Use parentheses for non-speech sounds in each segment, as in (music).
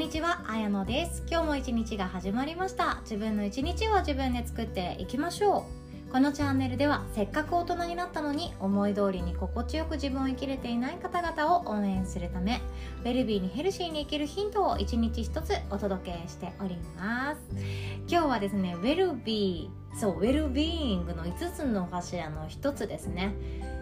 にちは、あやのです。今日も一日が始まりました。自分の一日を自分で作っていきましょう。このチャンネルではせっかく大人になったのに思い通りに心地よく自分を生きれていない方々を応援するためウェルビーにヘルシーに生きるヒントを一日一つお届けしております。今日はですねウェルビーそうウェルビーイングの5つの柱の1つですね。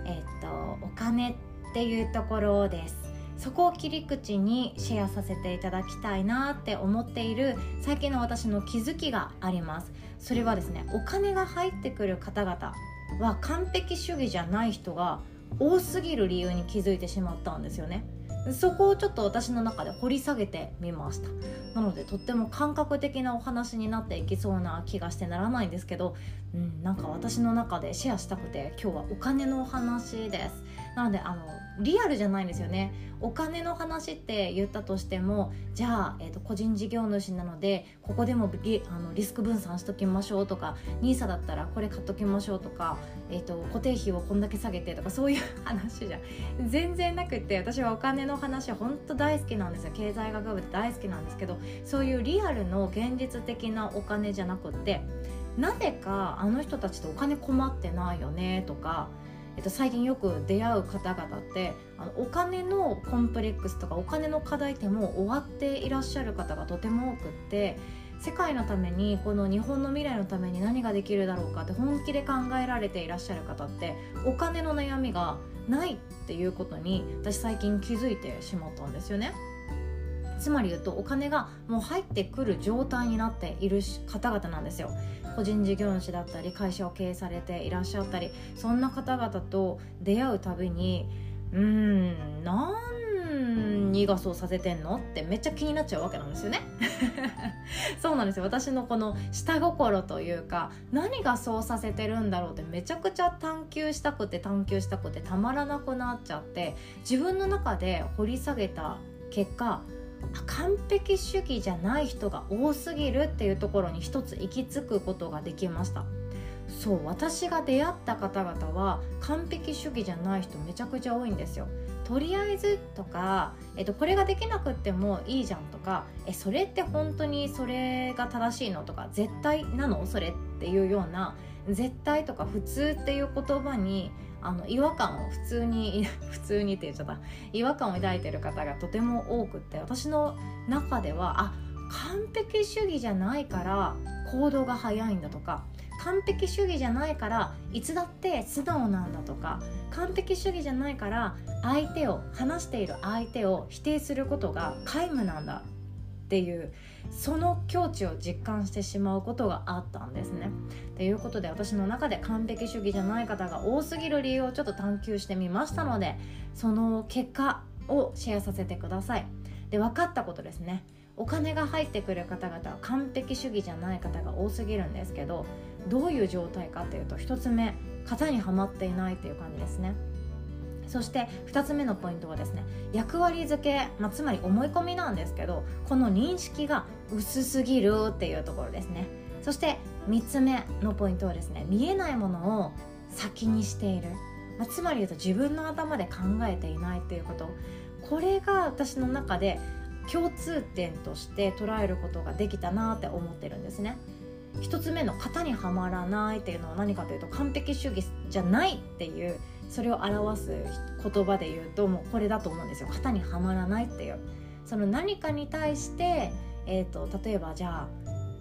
えっとお金っていうところです。そこを切り口にシェアさせていただきたいなって思っている最近の私の気づきがあります。それはですねお金が入ってくる方々は完璧主義じゃない人が多すぎる理由に気づいてしまったんですよね。そこをちょっと私の中で掘り下げてみました。なのでとっても感覚的なお話になっていきそうな気がしてならないんですけど、うん、なんか私の中でシェアしたくて今日はお金のお話です。なのであのリアルじゃないんですよね。お金の話って言ったとしてもじゃあ、えーと、個人事業主なのでここでもリあのリスク分散しときましょうとか NISA だったらこれ買っときましょうとか、えーと、固定費をこんだけ下げてとかそういう話じゃ全然なくって私はお金の話本当大好きなんですよ。経済学部って大好きなんですけどそういうリアルの現実的なお金じゃなくってなぜかあの人たちってお金困ってないよねとかえっと、最近よく出会う方々ってあのお金のコンプレックスとかお金の課題ってもう終わっていらっしゃる方がとても多くって世界のためにこの日本の未来のために何ができるだろうかって本気で考えられていらっしゃる方ってお金の悩みがないっていうことに私最近気づいてしまったんですよね。つまり言うとお金がもう入ってくる状態になっている方々なんですよ個人事業主だったり会社を経営されていらっしゃったりそんな方々と出会うたびにうーん何がそうさせてんのってめっちゃ気になっちゃうわけなんですよね。(laughs) そうなんですよ。私のこの下心というか何がそうさせてるんだろうってめちゃくちゃ探求したくて探求したくてたまらなくなっちゃって自分の中で掘り下げた結果完璧主義じゃない人が多すぎるっていうところに一つ行き着くことができました。そう私が出会った方々は完璧主義じゃない人めちゃくちゃ多いんですよ。とりあえずとか、えっと、これができなくってもいいじゃんとかえそれって本当にそれが正しいのとか絶対なの？それっていうような絶対とか普通っていう言葉にあの違和感を普通に (laughs) 普通にって言っちゃった。違和感を抱いてる方がとても多くって私の中ではあ完璧主義じゃないから行動が早いんだとか完璧主義じゃないからいつだって素直なんだとか完璧主義じゃないから相手を話している相手を否定することが皆無なんだ。っていうその境地を実感してしまうことがあったんですね。ということで私の中で完璧主義じゃない方が多すぎる理由をちょっと探求してみましたのでその結果をシェアさせてください。で分かったことですねお金が入ってくる方々は完璧主義じゃない方が多すぎるんですけどどういう状態かというと1つ目型にはまっていないという感じですねそして2つ目のポイントはですね役割付け、まあ、つまり思い込みなんですけどこの認識が薄すぎるっていうところですね。そして3つ目のポイントはですね見えないものを先にしている、まあ、つまり言うと自分の頭で考えていないっていうこと。これが私の中で共通点として捉えることができたなって思ってるんですね。1つ目の型にはまらないっていうのは何かというと完璧主義じゃないっていうそれを表す言葉で言うともうこれだと思うんですよ。型にはまらないっていう。その何かに対して、えーと、例えばじゃ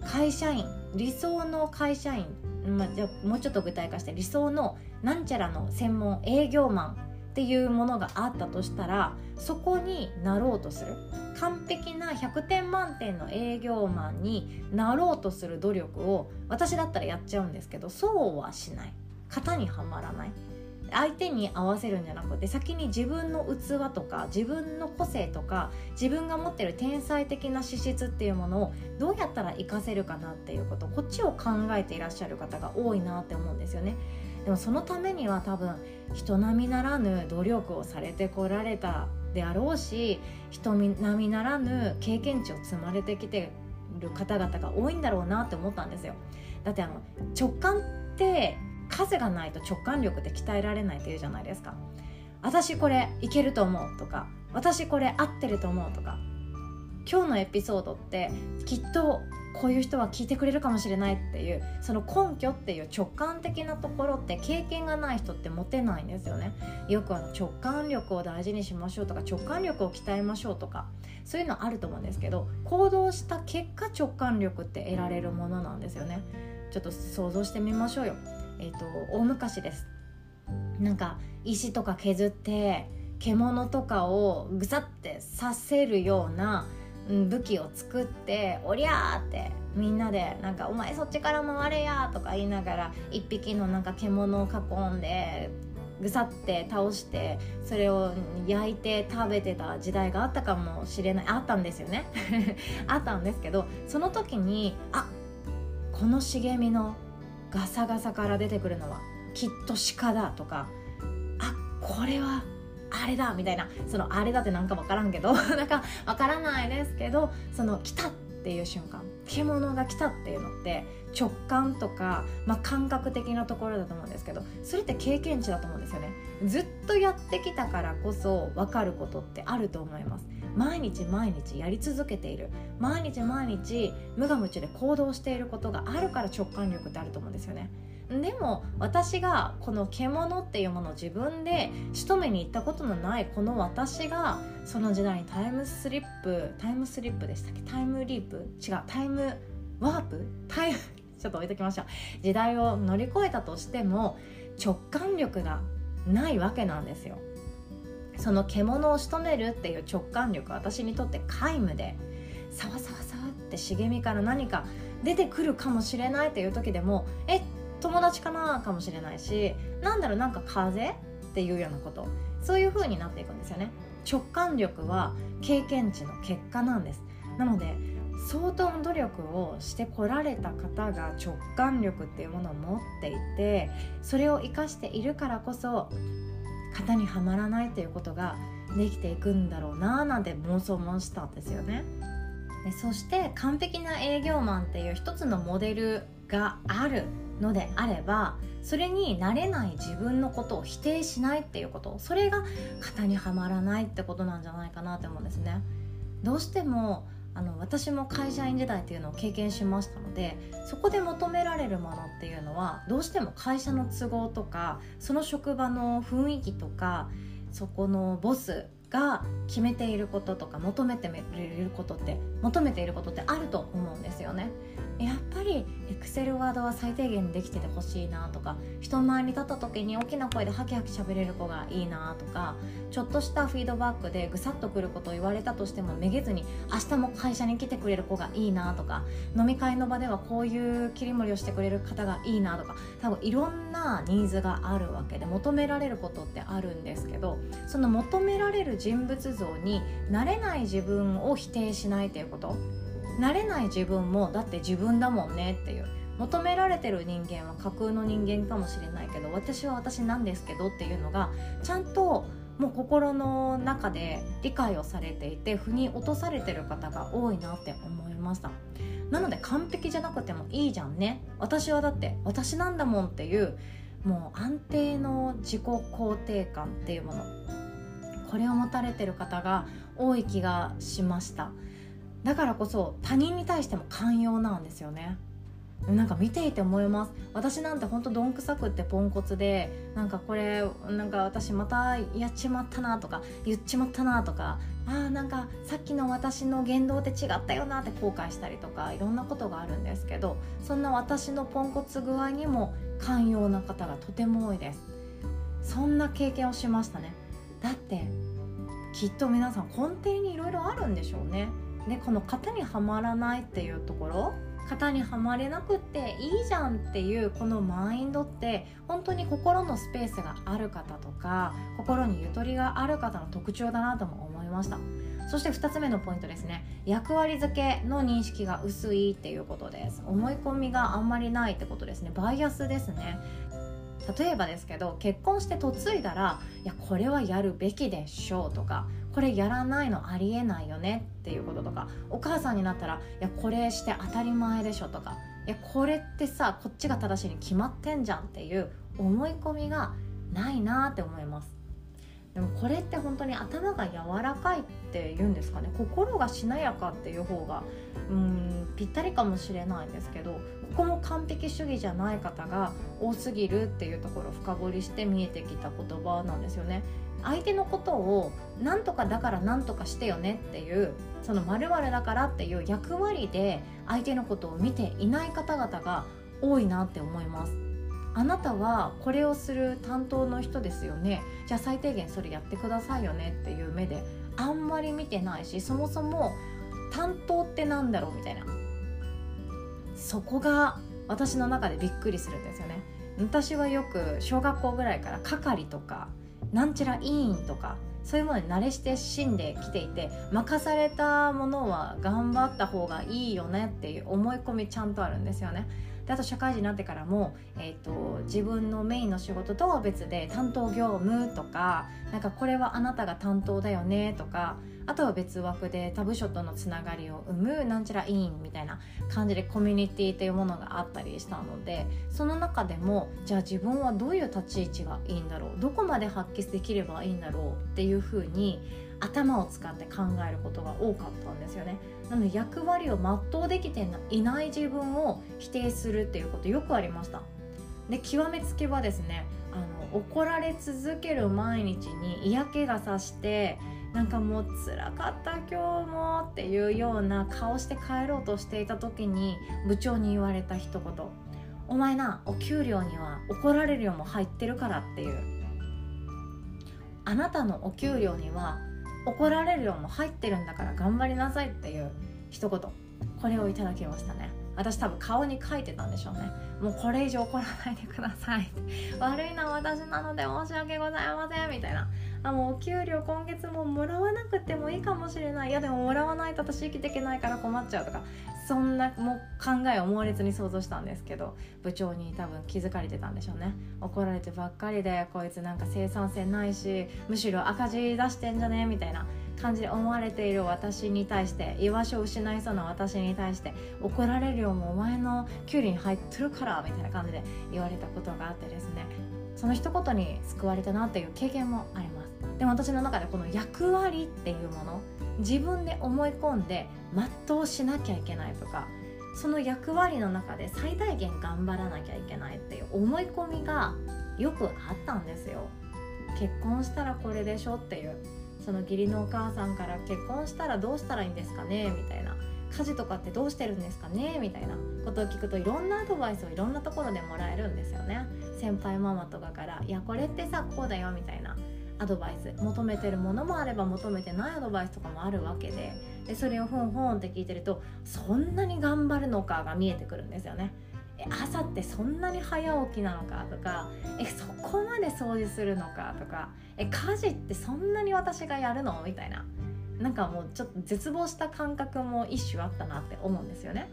あ会社員理想の会社員、まあ、じゃもうちょっと具体化して理想のなんちゃらの専門営業マンっていうものがあったとしたらそこになろうとする。完璧な100点満点の営業マンになろうとする努力を私だったらやっちゃうんですけどそうはしない。型にはまらない。相手に合わせるんじゃなくて先に自分の器とか自分の個性とか自分が持ってる天才的な資質っていうものをどうやったら活かせるかなっていうことこっちを考えていらっしゃる方が多いなって思うんですよね。でもそのためには多分人並みならぬ努力をされてこられたであろうし人並みならぬ経験値を積まれてきてる方々が多いんだろうなって思ったんですよ。だってあの直感って数がないと直感力って鍛えられないっていうじゃないですか。私これいけると思うとか私これ合ってると思うとか今日のエピソードってきっとこういう人は聞いてくれるかもしれないっていうその根拠っていう直感的なところって経験がない人って持てないんですよね。よくあの直感力を大事にしましょうとか直感力を鍛えましょうとかそういうのあると思うんですけど行動した結果直感力って得られるものなんですよね。ちょっと想像してみましょうよ。え、ー、と大昔ですなんか石とか削って獣とかをぐさってさせるような武器を作って「おりゃ!」ってみんなでなんか「お前そっちから回れや!」とか言いながら一匹のなんか獣を囲んでぐさって倒してそれを焼いて食べてた時代があったかもしれないあったんですよね (laughs) あったんですけどその時にあこの茂みのガサガサから出てくるのはきっと鹿だとかあこれはあれだみたいなそのあれだってなんか分からんけど (laughs) なんか分からないですけどその来たっていう瞬間獣が来たっていうのって直感とか、まあ、感覚的なところだと思うんですけどそれって経験値だと思うんですよね。ずっとやってきたからこそ分かることってあると思います。毎日毎日やり続けている。毎日毎日無我夢中で行動していることがあるから直感力ってあると思うんですよね。でも私がこの獣っていうものを自分で仕留めに行ったことのないこの私がその時代にタイムスリップタイムスリップでしたっけ？タイムリープ？違うタイムワープ？タイムちょっと置いときましょう。時代を乗り越えたとしても直感力がないわけなんですよ。その獣を仕留めるっていう直感力私にとって皆無でさわさわさわって茂みから何か出てくるかもしれないっていう時でもえ友達かな？かもしれないしなんだろうなんか風？っていうようなこと。そういう風になっていくんですよね。直感力は経験値の結果なんです。なので相当の努力をしてこられた方が直感力っていうものを持っていてそれを生かしているからこそ型にはまらないということができていくんだろうななんて妄想もしたんですよね。でそして完璧な営業マンっていう一つのモデルがあるのであればそれになれない自分のことを否定しないっていうことそれが型にはまらないってことなんじゃないかなって思うんですね。どうしてもあの私も会社員時代っていうのを経験しましたのでそこで求められるものっていうのはどうしても会社の都合とかその職場の雰囲気とかそこのボスが決めていることとか求めていることって求めていることってあると思うんですよね。やっぱりエクセルワードは最低限できててほしいなとか人前に立った時に大きな声でハキハキ喋れる子がいいなとかちょっとしたフィードバックでぐさっとくることを言われたとしてもめげずに明日も会社に来てくれる子がいいなとか飲み会の場ではこういう切り盛りをしてくれる方がいいなとか多分いろんなニーズがあるわけで求められることってあるんですけどその求められる人物像になれない自分を否定しないということなれない自分もだって自分だもんねっていう。求められてる人間は架空の人間かもしれないけど私は私なんですけどっていうのがちゃんともう心の中で理解をされていて腑に落とされてる方が多いなって思いました。なので完璧じゃなくてもいいじゃんね。私はだって私なんだもんっていうもう安定の自己肯定感っていうものこれを持たれてる方が多い気がしました。だからこそ他人に対しても寛容なんですよね。なんか見ていて思います。私なんてほんとどんくさくってポンコツでなんかこれなんか私またやっちまったなとか言っちまったなとかあーなんかさっきの私の言動って違ったよなって後悔したりとかいろんなことがあるんですけどそんな私のポンコツ具合にも寛容な方がとても多いです。そんな経験をしましたね。だってきっと皆さん根底にいろいろあるんでしょうね。でこの型にはまらないっていうところ？型にはまれなくっていいじゃんっていうこのマインドって本当に心のスペースがある方とか心にゆとりがある方の特徴だなとも思いました。そして2つ目のポイントですね。役割付けの認識が薄いっていうことです。思い込みがあんまりないってことですね。バイアスですね。例えばですけど結婚して嫁いだらいやこれはやるべきでしょうとかこれやらないのありえないよねっていうこととかお母さんになったらいやこれして当たり前でしょとかいやこれってさこっちが正しいに決まってんじゃんっていう思い込みがないなって思いますでもこれって本当に頭が柔らかいっていうんですかね心がしなやかっていう方がうんぴったりかもしれないんですけどここも完璧主義じゃない方が多すぎるっていうところを深掘りして見えてきた言葉なんですよね。相手のことを何とかだから何とかしてよねっていうその〇〇だからっていう役割で相手のことを見ていない方々が多いなって思いますあなたはこれをする担当の人ですよねじゃあ最低限それやってくださいよねっていう目であんまり見てないしそもそも担当ってなんだろうみたいなそこが私の中でびっくりするんですよね私はよく小学校ぐらいから係とかなんちゃら委員とかそういうものに慣れして死んできていて任されたものは頑張った方がいいよねっていう思い込みちゃんとあるんですよね。であと社会人になってからも、えーと、自分のメインの仕事とは別で担当業務とかなんかこれはあなたが担当だよねとかあとは別枠で他部署とのつながりを生むなんちゃら委員みたいな感じでコミュニティというものがあったりしたのでその中でもじゃあ自分はどういう立ち位置がいいんだろうどこまで発揮できればいいんだろうっていうふうに頭を使って考えることが多かったんですよね。なので役割を全うできていない自分を否定するっていうことよくありました。で極めつけはですねあの怒られ続ける毎日に嫌気がさしてなんかもう辛かった今日もっていうような顔して帰ろうとしていた時に部長に言われた一言「お前なお給料には怒られるよも入ってるから」っていう。あなたのお給料には怒られる量も入ってるんだから頑張りなさいっていう一言これをいただきましたね。私多分顔に書いてたんでしょうね。もうこれ以上怒らないでください。悪いのは私なので申し訳ございません。みたいな。あもうお給料今月ももらわなくてもいいかもしれない。いやでももらわないと私生きていけないから困っちゃうとかそんなもう考えを猛烈に想像したんですけど部長に多分気づかれてたんでしょうね。怒られてばっかりでこいつなんか生産性ないしむしろ赤字出してんじゃね？みたいな感じで思われている私に対して居場所を失いそうな私に対して怒られるよもうお前の給料に入ってるからみたいな感じで言われたことがあってですね。その一言に救われたなっていう経験もあります。でも私の中でこの役割っていうもの自分で思い込んで全うしなきゃいけないとかその役割の中で最大限頑張らなきゃいけないっていう思い込みがよくあったんですよ。結婚したらこれでしょっていうその義理のお母さんから結婚したらどうしたらいいんですかねみたいな。家事とかってどうしてるんですかねみたいな。ことを聞くといろんなアドバイスをいろんなところでもらえるんですよね。先輩ママとかから「いやこれってさこうだよ」みたいな。アドバイス求めてるものもあれば求めてないアドバイスとかもあるわけででそれをふんふんって聞いてるとそんなに頑張るのかが見えてくるんですよね。朝ってそんなに早起きなのかとかえそこまで掃除するのかとかえ家事ってそんなに私がやるのみたいななんかもうちょっと絶望した感覚も一種あったなって思うんですよね。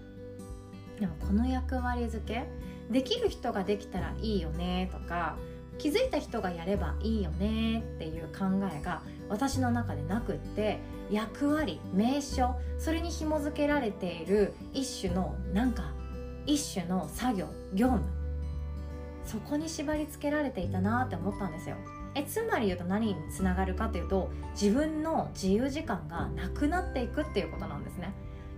でもこの役割付けできる人ができたらいいよねとか気づいた人がやればいいよねっていう考えが私の中でなくって役割名称それに紐付けられている一種のなんか一種の作業業務そこに縛り付けられていたなって思ったんですよ。えつまり言うと何につながるかというと自分の自由時間がなくなっていくっていうことなんですね。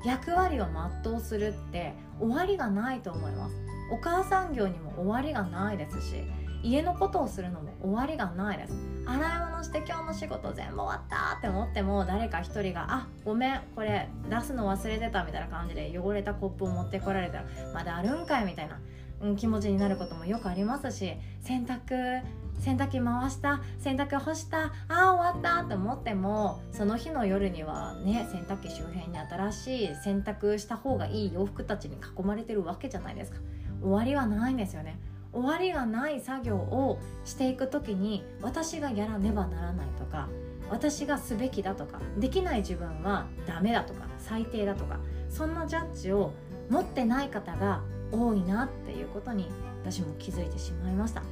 役割を全うするって終わりがないと思います。お母さん業にも終わりがないですし家のことをするのも終わりがないです。洗い物して今日の仕事全部終わったって思っても誰か一人が「あごめんこれ出すの忘れてた」みたいな感じで汚れたコップを持ってこられたら「まだあるんかい」みたいな、うん、気持ちになることもよくありますし洗濯洗濯機回した洗濯干したあー終わったって思ってもその日の夜にはね洗濯機周辺に新しい洗濯した方がいい洋服たちに囲まれてるわけじゃないですか。終わりはないんですよね。終わりがない作業をしていく時に私がやらねばならないとか私がすべきだとかできない自分はダメだとか最低だとかそんなジャッジを持ってない方が多いなっていうことに私も気づいてしまいました。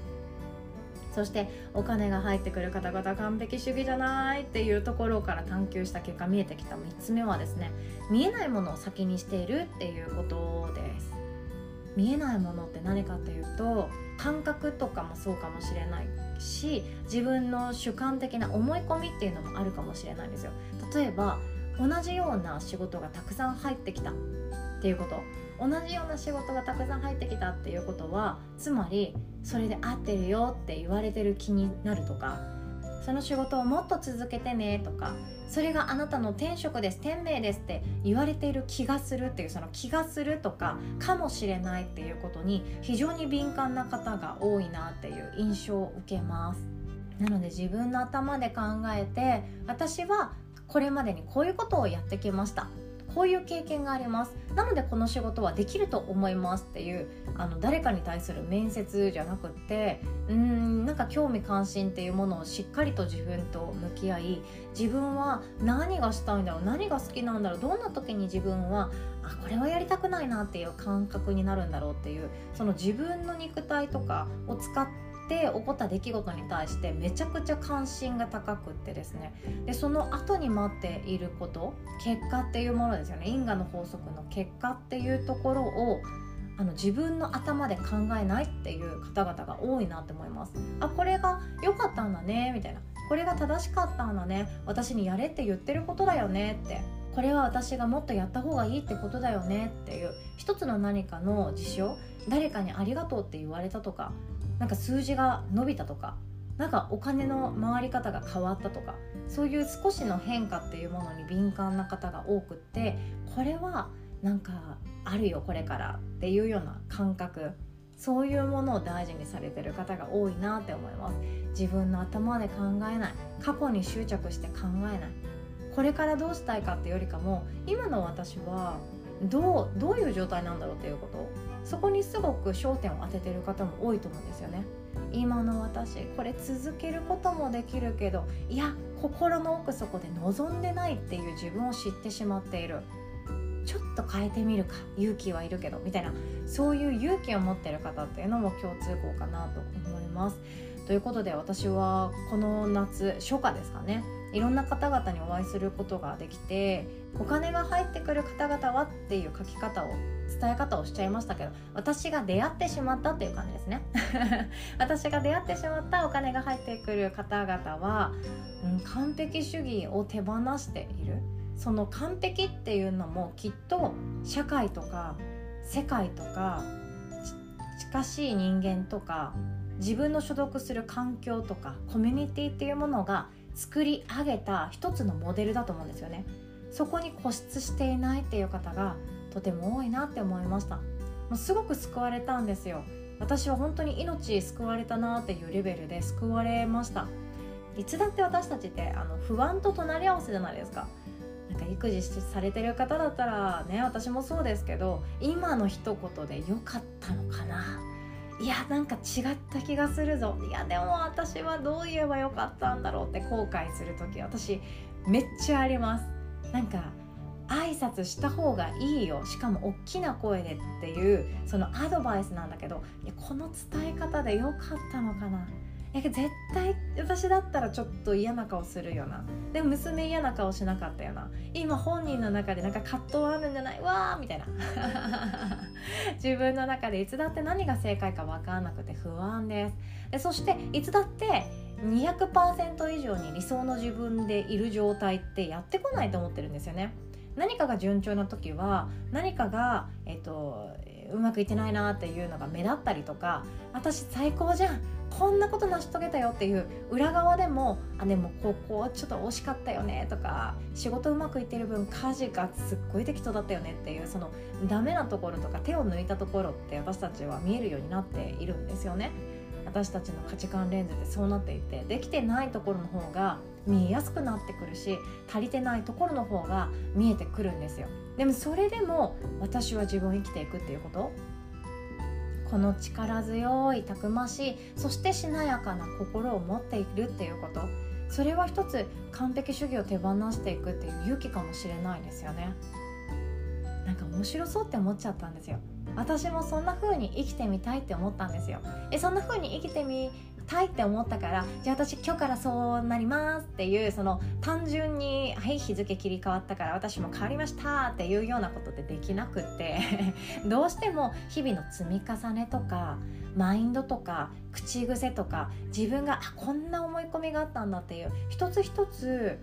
そしてお金が入ってくる方々完璧主義じゃないっていうところから探求した結果見えてきた3つ目はですね見えないものを先にしているっていうことです。見えないものって何かというと感覚とかもそうかもしれないし自分の主観的な思い込みっていうのもあるかもしれないんですよ。例えば同じような仕事がたくさん入ってきたっていうこと。同じような仕事がたくさん入ってきたっていうことはつまりそれで合ってるよって言われてる気になるとかその仕事をもっと続けてねとかそれがあなたの天職です天命ですって言われている気がするっていうその気がするとかかもしれないっていうことに非常に敏感な方が多いなっていう印象を受けます。なので自分の頭で考えて私はこれまでにこういうことをやってきました。こういう経験があります。なのでこの仕事はできると思いますっていうあの誰かに対する面接じゃなくってうーんなんか興味関心っていうものをしっかりと自分と向き合い自分は何がしたいんだろう何が好きなんだろうどんな時に自分はあこれはやりたくないなっていう感覚になるんだろうっていうその自分の肉体とかを使っって起こった出来事に対してめちゃくちゃ関心が高くってですね。でその後に待っていること結果っていうものですよね。因果の法則の結果っていうところをあの自分の頭で考えないっていう方々が多いなって思います。あこれが良かったんだねみたいな。これが正しかったんだね。私にやれって言ってることだよねって。これは私がもっとやった方がいいってことだよねっていう。一つの何かの事象誰かにありがとうって言われたとかなんか数字が伸びたとかなんかお金の回り方が変わったとかそういう少しの変化っていうものに敏感な方が多くってこれはなんかあるよこれからっていうような感覚。そういうものを大事にされてる方が多いなって思います。自分の頭で考えない。過去に執着して考えない。これからどうしたいかってよりかも今の私はどうどういう状態なんだろうっていうこと。そこにすごく焦点を当ててる方も多いと思うんですよね。今の私これ続けることもできるけどいや心の奥底で望んでないっていう自分を知ってしまっている。ちょっと変えてみるか勇気はいるけどみたいなそういう勇気を持ってる方っていうのも共通項かなと思います。ということで私はこの夏初夏ですかね。いろんな方々にお会いすることができてお金が入ってくる方々はっていう書き方を伝え方をしちゃいましたけど私が出会ってしまったっていう感じですね。(laughs) 私が出会ってしまったお金が入ってくる方々は、うん、完璧主義を手放している。その完璧っていうのもきっと社会とか世界とか近しい人間とか自分の所属する環境とかコミュニティっていうものが作り上げた一つのモデルだと思うんですよね。そこに固執していないっていう方がとても多いなって思いました。もうすごく救われたんですよ。私は本当に命救われたなっていうレベルで救われました。いつだって私たちってあの不安と隣り合わせじゃないですか。なんか育児されてる方だったらね私もそうですけど今の一言で良かったのかな。いやなんか違った気がするぞ。いやでも私はどう言えばよかったんだろうって後悔する時私めっちゃあります。なんか挨拶した方がいいよ。しかも大きな声でっていうそのアドバイスなんだけどいやこの伝え方でよかったのかな。いや絶対私だったらちょっと嫌な顔するよな。でも娘嫌な顔しなかったよな。今本人の中でなんか葛藤あるんじゃない？わー！みたいな。(laughs) 自分の中でいつだって何が正解か分からなくて不安です。でそしていつだって200%以上に理想の自分でいる状態ってやってこないと思ってるんですよね。何かが順調な時は何かが、えっと、うまくいってないなっていうのが目立ったりとか私最高じゃんこんなこと成し遂げたよっていう裏側でもあでもここちょっと惜しかったよねとか仕事うまくいってる分家事がすっごい適当だったよねっていうそのダメなところとか手を抜いたところって私たちは見えるようになっているんですよね。私たちの価値観レンズってそうなっていてできてないところの方が見えやすくなってくるし足りてないところの方が見えてくるんですよでもそれでも私は自分を生きていくっていうことこの力強いたくましいそしてしなやかな心を持っているっていうこと。それは一つ完璧主義を手放していくっていう勇気かもしれないですよね。なんか面白そうって思っちゃったんですよ。私もそんな風に生きてみたいって思ったんですよ。えそんな風に生きてみたいって思ったからじゃあ私今日からそうなりますっていうその単純に「はい日付切り替わったから私も変わりました」っていうようなことってできなくって (laughs) どうしても日々の積み重ねとかマインドとか口癖とか自分があこんな思い込みがあったんだっていう一つ一つ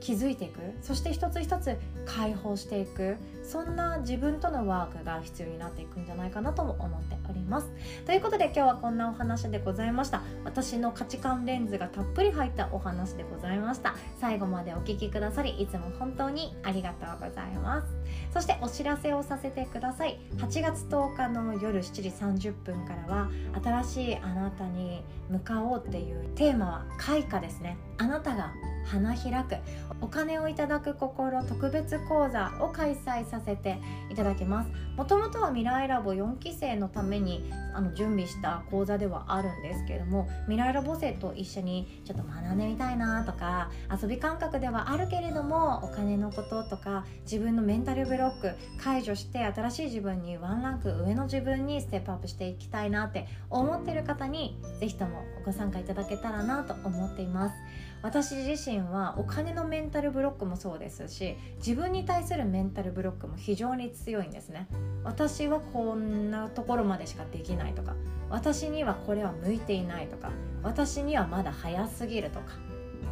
気づいていく。そして一つ一つ解放していく。そんな自分とのワークが必要になっていくんじゃないかなとも思っております。ということで今日はこんなお話でございました。私の価値観レンズがたっぷり入ったお話でございました。最後までお聴きくださりいつも本当にありがとうございます。そしてお知らせをさせてください。8月10日の夜7時30分からは新しいあなたに向かおうっていうテーマは開花ですね。あなたが花開く。お金をいただく心特別講座を開催させていただきます。もともとは未来ラボ4期生のためにあの準備した講座ではあるんですけれども未来ラボ生と一緒にちょっと学んでみたいなとか遊び感覚ではあるけれどもお金のこととか自分のメンタルブロック解除して新しい自分にワンランク上の自分にステップアップしていきたいなって思ってる方に是非ともご参加いただけたらなと思っています。私自身はお金のメンタルブロックもそうですし自分に対するメンタルブロックも非常に強いんですね。私はこんなところまでしかできないとか私にはこれは向いていないとか私にはまだ早すぎるとか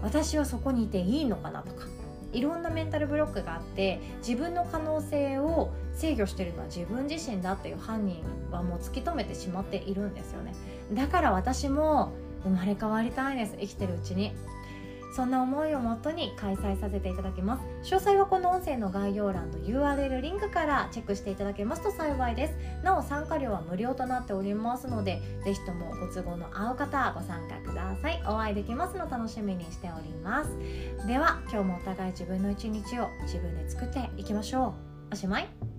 私はそこにいていいのかなとかいろんなメンタルブロックがあって自分の可能性を制御してるのは自分自身だっていう犯人はもう突き止めてしまっているんですよね。だから私も生まれ変わりたいです。生きてるうちに。そんな思いをもとに開催させていただきます。詳細はこの音声の概要欄の URL リンクからチェックしていただけますと幸いです。なお参加料は無料となっておりますのでぜひともご都合の合う方ご参加ください。お会いできますの楽しみにしております。では今日もお互い自分の一日を自分で作っていきましょう。おしまい。